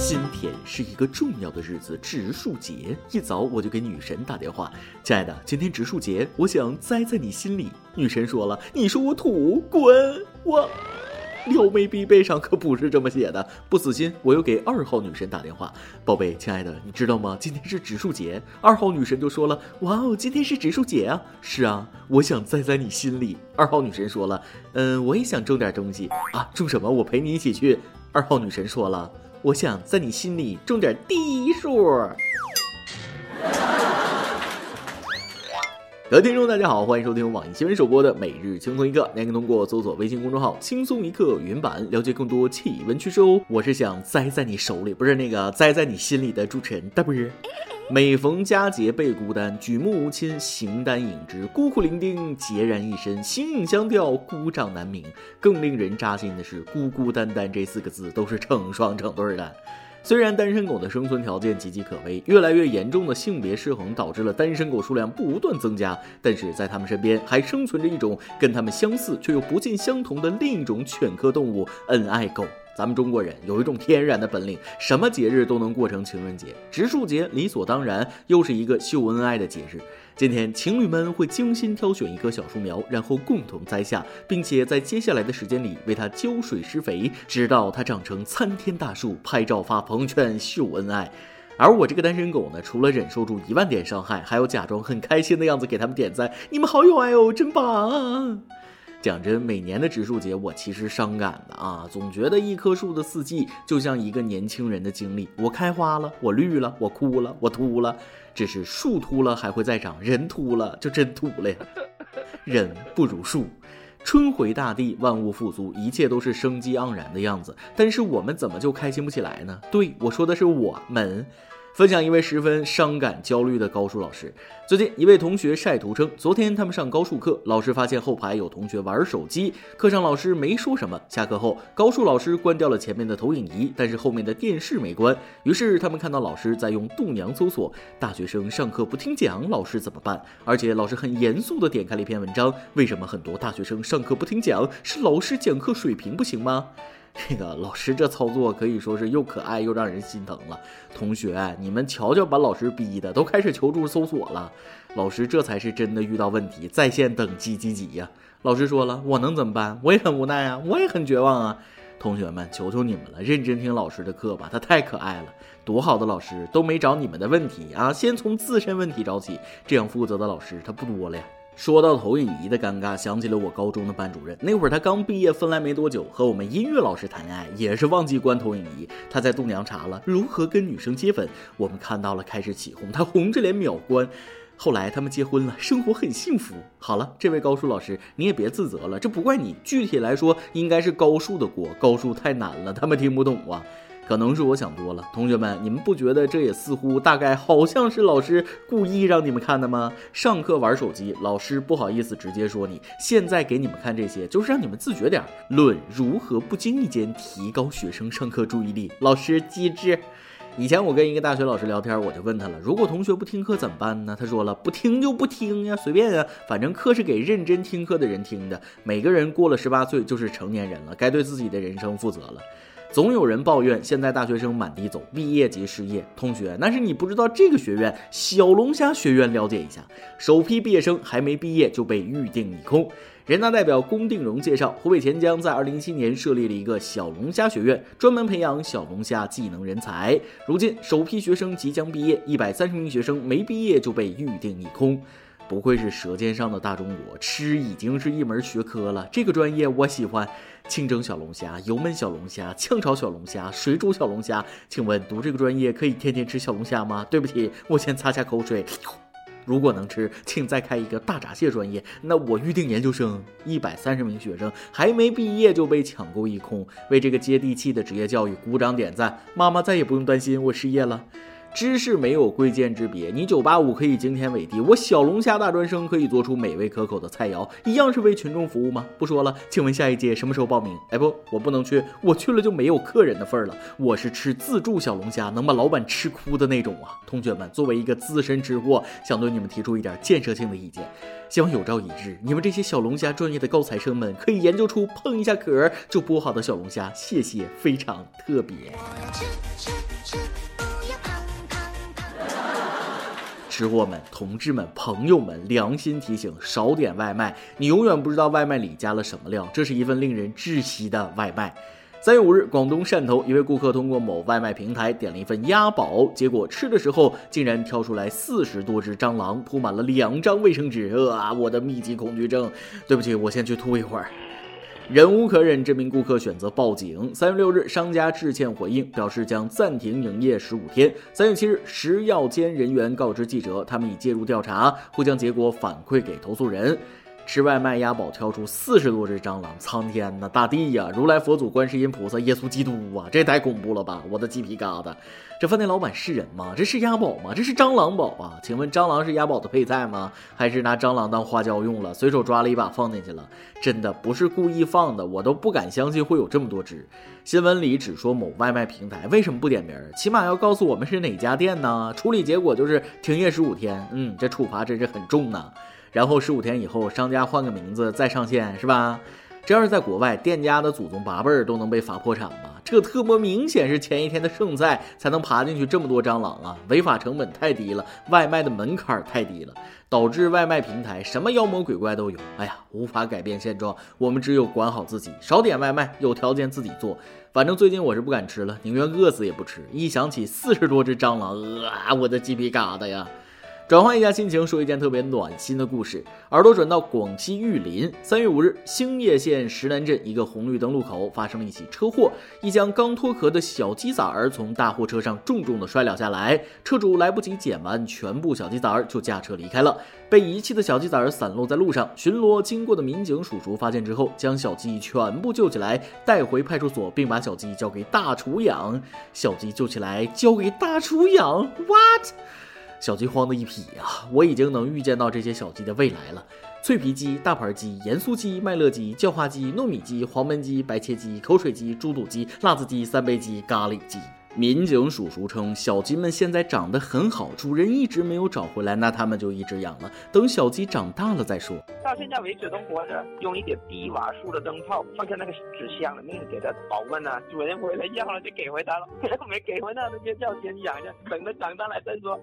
今天是一个重要的日子，植树节。一早我就给女神打电话，亲爱的，今天植树节，我想栽在你心里。女神说了，你说我土，滚！我。撩妹必备上可不是这么写的，不死心，我又给二号女神打电话，宝贝，亲爱的，你知道吗？今天是植树节。二号女神就说了，哇哦，今天是植树节啊！是啊，我想栽在你心里。二号女神说了，嗯，我也想种点东西啊，种什么？我陪你一起去。二号女神说了，我想在你心里种点地树。各位听众，大家好，欢迎收听网易新闻首播的每日轻松一刻。您可以通过搜索微信公众号“轻松一刻”云版了解更多气温趋势哦。我是想栽在你手里，不是那个栽在你心里的主持人大波。每逢佳节倍孤单，举目无亲，形单影只，孤苦伶仃，孑然一身，形影相吊，孤掌难鸣。更令人扎心的是，孤孤单单这四个字都是成双成对的。虽然单身狗的生存条件岌岌可危，越来越严重的性别失衡导致了单身狗数量不断增加，但是在他们身边还生存着一种跟他们相似却又不尽相同的另一种犬科动物——恩爱狗。咱们中国人有一种天然的本领，什么节日都能过成情人节，植树节理所当然又是一个秀恩爱的节日。今天情侣们会精心挑选一棵小树苗，然后共同栽下，并且在接下来的时间里为它浇水施肥，直到它长成参天大树，拍照发朋友圈秀恩爱。而我这个单身狗呢，除了忍受住一万点伤害，还要假装很开心的样子给他们点赞，你们好有爱哦，真棒！讲真，每年的植树节，我其实伤感的啊，总觉得一棵树的四季就像一个年轻人的经历。我开花了，我绿了，我枯了，我秃了。只是树秃了还会再长，人秃了就真秃了呀。人不如树，春回大地，万物复苏，一切都是生机盎然的样子。但是我们怎么就开心不起来呢？对我说的是我们。分享一位十分伤感、焦虑的高数老师。最近，一位同学晒图称，昨天他们上高数课，老师发现后排有同学玩手机。课上老师没说什么。下课后，高数老师关掉了前面的投影仪，但是后面的电视没关。于是他们看到老师在用度娘搜索大学生上课不听讲，老师怎么办？而且老师很严肃地点开了一篇文章：为什么很多大学生上课不听讲？是老师讲课水平不行吗？这个老师这操作可以说是又可爱又让人心疼了。同学，你们瞧瞧，把老师逼的都开始求助搜索了。老师这才是真的遇到问题，在线等几几几呀？老师说了，我能怎么办？我也很无奈啊，我也很绝望啊。同学们，求求你们了，认真听老师的课吧，他太可爱了。多好的老师都没找你们的问题啊，先从自身问题找起。这样负责的老师他不多了呀。说到投影仪的尴尬，想起了我高中的班主任。那会儿他刚毕业分来没多久，和我们音乐老师谈恋爱，也是忘记关投影仪。他在度娘查了如何跟女生接吻，我们看到了开始起哄，他红着脸秒关。后来他们结婚了，生活很幸福。好了，这位高数老师，你也别自责了，这不怪你。具体来说，应该是高数的锅，高数太难了，他们听不懂啊。可能是我想多了，同学们，你们不觉得这也似乎大概好像是老师故意让你们看的吗？上课玩手机，老师不好意思直接说你，现在给你们看这些，就是让你们自觉点。论如何不经意间提高学生上课注意力，老师机智。以前我跟一个大学老师聊天，我就问他了，如果同学不听课怎么办呢？他说了，不听就不听呀，随便呀，反正课是给认真听课的人听的。每个人过了十八岁就是成年人了，该对自己的人生负责了。总有人抱怨现在大学生满地走，毕业即失业。同学，那是你不知道这个学院——小龙虾学院，了解一下。首批毕业生还没毕业就被预定一空。人大代表龚定荣介绍，湖北潜江在二零一七年设立了一个小龙虾学院，专门培养小龙虾技能人才。如今首批学生即将毕业，一百三十名学生没毕业就被预定一空。不愧是舌尖上的大中国，吃已经是一门学科了。这个专业我喜欢，清蒸小龙虾、油焖小龙虾、炝炒小龙虾、水煮小龙虾。请问读这个专业可以天天吃小龙虾吗？对不起，我先擦下口水。如果能吃，请再开一个大闸蟹专业。那我预定研究生，一百三十名学生还没毕业就被抢购一空。为这个接地气的职业教育鼓掌点赞，妈妈再也不用担心我失业了。知识没有贵贱之别，你九八五可以惊天伟地，我小龙虾大专生可以做出美味可口的菜肴，一样是为群众服务吗？不说了，请问下一届什么时候报名？哎不，我不能去，我去了就没有客人的份儿了。我是吃自助小龙虾，能把老板吃哭的那种啊！同学们，作为一个资深吃货，想对你们提出一点建设性的意见，希望有朝一日，你们这些小龙虾专业的高材生们可以研究出碰一下壳就剥好的小龙虾。谢谢，非常特别。吃货们、同志们、朋友们，良心提醒：少点外卖，你永远不知道外卖里加了什么料。这是一份令人窒息的外卖。三月五日，广东汕头一位顾客通过某外卖平台点了一份鸭宝，结果吃的时候竟然挑出来四十多只蟑螂，铺满了两张卫生纸。啊，我的密集恐惧症！对不起，我先去吐一会儿。忍无可忍，这名顾客选择报警。三月六日，商家致歉回应，表示将暂停营业十五天。三月七日，食药监人员告知记者，他们已介入调查，会将结果反馈给投诉人。吃外卖押宝挑出四十多只蟑螂，苍天呐，大地呀，如来佛祖、观世音菩萨、耶稣基督啊，这太恐怖了吧！我的鸡皮疙瘩。这饭店老板是人吗？这是押宝吗？这是蟑螂宝啊？请问蟑螂是押宝的配菜吗？还是拿蟑螂当花椒用了？随手抓了一把放进去了？真的不是故意放的，我都不敢相信会有这么多只。新闻里只说某外卖平台，为什么不点名？起码要告诉我们是哪家店呢？处理结果就是停业十五天。嗯，这处罚真是很重呐。然后十五天以后，商家换个名字再上线，是吧？这要是在国外，店家的祖宗八辈儿都能被罚破产吧？这特么明显是前一天的剩菜才能爬进去这么多蟑螂啊！违法成本太低了，外卖的门槛太低了，导致外卖平台什么妖魔鬼怪都有。哎呀，无法改变现状，我们只有管好自己，少点外卖，有条件自己做。反正最近我是不敢吃了，宁愿饿死也不吃。一想起四十多只蟑螂，啊，我的鸡皮疙瘩呀！转换一下心情，说一件特别暖心的故事。耳朵转到广西玉林，三月五日，兴业县石南镇一个红绿灯路口发生了一起车祸，一将刚脱壳的小鸡崽儿从大货车上重重的摔了下来，车主来不及捡完全部小鸡崽儿就驾车离开了。被遗弃的小鸡崽儿散落在路上，巡逻经过的民警叔叔发现之后，将小鸡全部救起来，带回派出所，并把小鸡交给大厨养。小鸡救起来，交给大厨养，what？小鸡慌的一批呀！我已经能预见到这些小鸡的未来了：脆皮鸡、大盘鸡、盐酥鸡、麦乐鸡、叫花鸡、糯米鸡、黄焖鸡、白切鸡、口水鸡、猪肚鸡、辣子鸡、三杯鸡、咖喱鸡。民警叔叔称，小鸡们现在长得很好，主人一直没有找回来，那他们就一直养了，等小鸡长大了再说。到现在为止都活着，用一点低瓦数的灯泡放在那个纸箱里面给它保温呢。主人回来要了就给回他了，没给回那就叫先养着，等它长大了再说。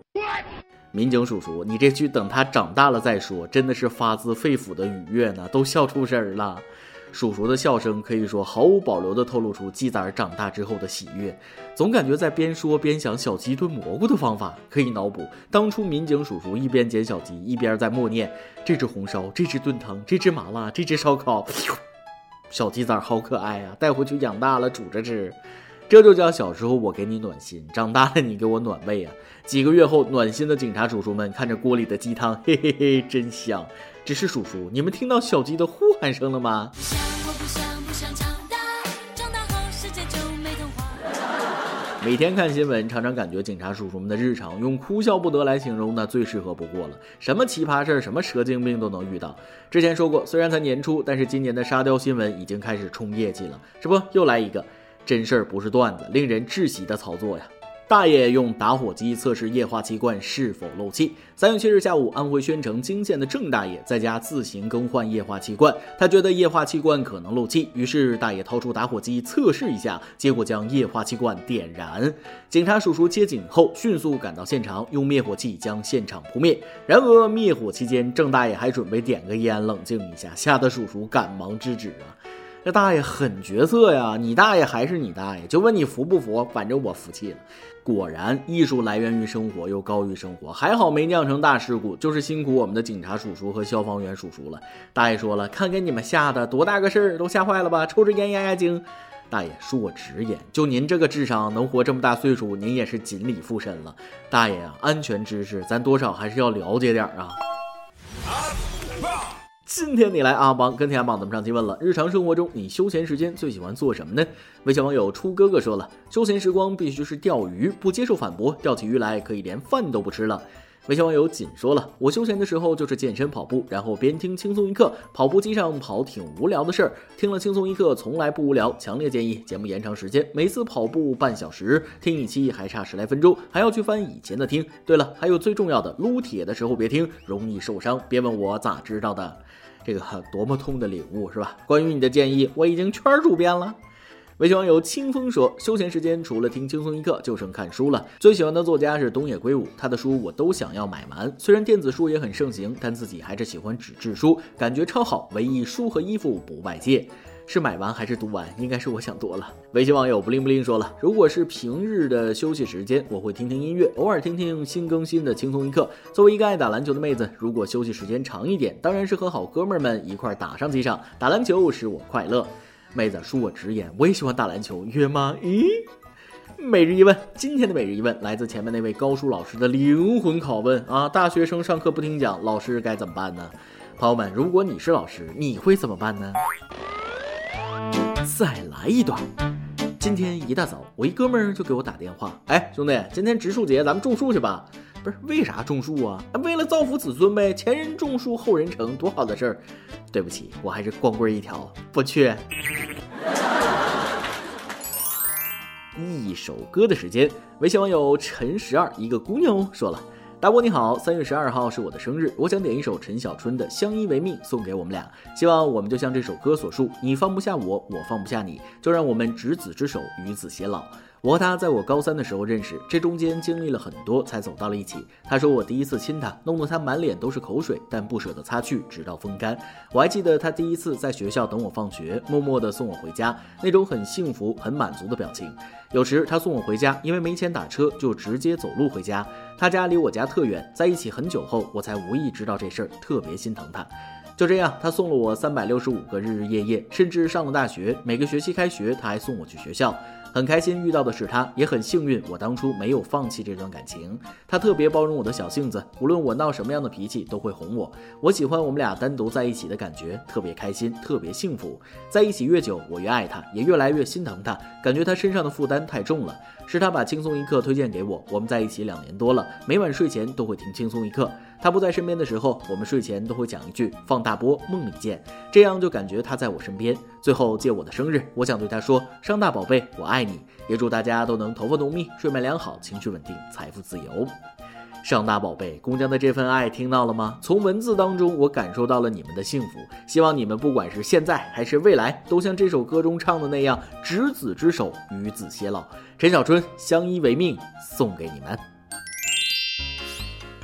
民警叔叔，你这句“等它长大了再说”真的是发自肺腑的愉悦呢，都笑出声了。叔叔的笑声可以说毫无保留地透露出鸡崽长大之后的喜悦，总感觉在边说边想小鸡炖蘑菇的方法，可以脑补当初民警叔叔一边捡小鸡，一边在默念：这只红烧，这只炖汤，这只麻辣，这只烧烤。小鸡崽好可爱啊，带回去养大了煮着吃，这就叫小时候我给你暖心，长大了你给我暖胃啊。几个月后，暖心的警察叔叔们看着锅里的鸡汤，嘿嘿嘿，真香。只是叔叔，你们听到小鸡的呼喊声了吗？每天看新闻，常常感觉警察叔叔们的日常用哭笑不得来形容，那最适合不过了。什么奇葩事儿，什么蛇精病都能遇到。之前说过，虽然才年初，但是今年的沙雕新闻已经开始冲业绩了。这不，又来一个真事儿，不是段子，令人窒息的操作呀！大爷用打火机测试液化气罐是否漏气。三月七日下午，安徽宣城泾县的郑大爷在家自行更换液化气罐，他觉得液化气罐可能漏气，于是大爷掏出打火机测试一下，结果将液化气罐点燃。警察叔叔接警后迅速赶到现场，用灭火器将现场扑灭。然而灭火期间，郑大爷还准备点个烟冷静一下，吓得叔叔赶忙制止啊。这大爷狠角色呀！你大爷还是你大爷，就问你服不服？反正我服气了。果然，艺术来源于生活，又高于生活。还好没酿成大事故，就是辛苦我们的警察叔叔和消防员叔叔了。大爷说了，看给你们吓的，多大个事儿，都吓坏了吧？抽支烟压压惊。大爷恕我直言，就您这个智商，能活这么大岁数，您也是锦鲤附身了。大爷啊，安全知识咱多少还是要了解点啊。今天你来阿邦跟天阿邦咱们上期问了，日常生活中你休闲时间最喜欢做什么呢？微信网友初哥哥说了，休闲时光必须是钓鱼，不接受反驳，钓起鱼来可以连饭都不吃了。微信网友锦说了，我休闲的时候就是健身跑步，然后边听轻松一刻，跑步机上跑挺无聊的事儿，听了轻松一刻从来不无聊，强烈建议节目延长时间，每次跑步半小时，听一期还差十来分钟，还要去翻以前的听。对了，还有最重要的，撸铁的时候别听，容易受伤，别问我咋知道的。这个多么痛的领悟是吧？关于你的建议，我已经圈主编了。微信网友清风说：“休闲时间除了听轻松一刻，就剩看书了。最喜欢的作家是东野圭吾，他的书我都想要买完。虽然电子书也很盛行，但自己还是喜欢纸质书，感觉超好。唯一书和衣服不外借。是买完还是读完？应该是我想多了。”微信网友不灵不灵说了：“如果是平日的休息时间，我会听听音乐，偶尔听听新更新的轻松一刻。作为一个爱打篮球的妹子，如果休息时间长一点，当然是和好哥们儿们一块打上几场。打篮球使我快乐。”妹子，恕我直言，我也喜欢打篮球，约吗？咦，每日一问，今天的每日一问来自前面那位高数老师的灵魂拷问啊！大学生上课不听讲，老师该怎么办呢？朋友们，如果你是老师，你会怎么办呢？再来一段。今天一大早，我一哥们儿就给我打电话，哎，兄弟，今天植树节，咱们种树去吧。不是为啥种树啊？为了造福子孙呗，前人种树，后人乘，多好的事儿。对不起，我还是光棍一条，不去。一首歌的时间，微信网友陈十二，一个姑娘哦说了。大波你好，三月十二号是我的生日，我想点一首陈小春的《相依为命》送给我们俩，希望我们就像这首歌所述，你放不下我，我放不下你，就让我们执子之手，与子偕老。我和他在我高三的时候认识，这中间经历了很多才走到了一起。他说我第一次亲他，弄得他满脸都是口水，但不舍得擦去，直到风干。我还记得他第一次在学校等我放学，默默地送我回家，那种很幸福、很满足的表情。有时他送我回家，因为没钱打车，就直接走路回家。他家离我家特远，在一起很久后，我才无意知道这事儿，特别心疼他。就这样，他送了我三百六十五个日日夜夜，甚至上了大学，每个学期开学他还送我去学校。很开心遇到的是他，也很幸运我当初没有放弃这段感情。他特别包容我的小性子，无论我闹什么样的脾气都会哄我。我喜欢我们俩单独在一起的感觉，特别开心，特别幸福。在一起越久，我越爱他，也越来越心疼他，感觉他身上的负担太重了。是他把轻松一刻推荐给我，我们在一起两年多了，每晚睡前都会听轻松一刻。他不在身边的时候，我们睡前都会讲一句“放大波，梦里见”，这样就感觉他在我身边。最后借我的生日，我想对他说：“商大宝贝，我爱你。”也祝大家都能头发浓密，睡眠良好，情绪稳定，财富自由。上大宝贝，姑娘的这份爱听到了吗？从文字当中，我感受到了你们的幸福。希望你们不管是现在还是未来，都像这首歌中唱的那样，执子之手，与子偕老。陈小春，相依为命，送给你们。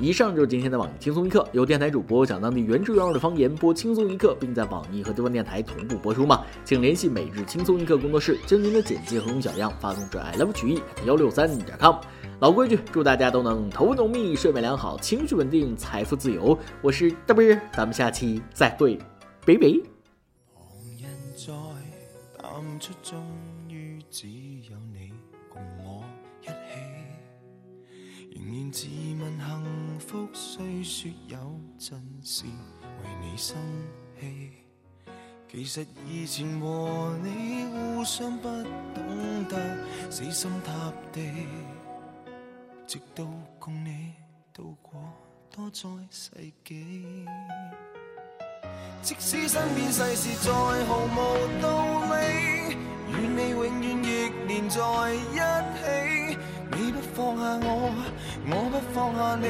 以上就是今天的网易轻松一刻，由电台主播讲当地原汁原味的方言播轻松一刻，并在网易和地方电台同步播出吗？请联系每日轻松一刻工作室，将您的简介和小样发送至 i love 曲艺幺六三点 com。老规矩，祝大家都能头发浓密，睡眠良好，情绪稳定，财富自由。我是大波，咱们下期再会，拜拜。自问幸福，虽说有阵时为你生气，其实以前和你互相不懂得死心塌地，直到共你度过多载世纪。即使身边世事再毫无道理，与你永远亦连在一起。你不放下我，我不放下你，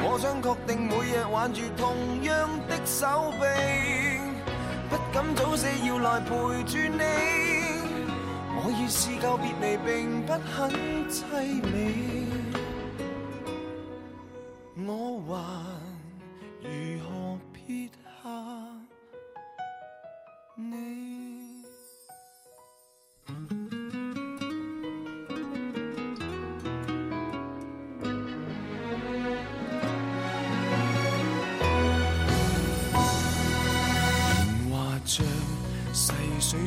我想确定每日挽住同样的手臂，不敢早死要来陪住你。我已试够别离，并不很凄美，我还如何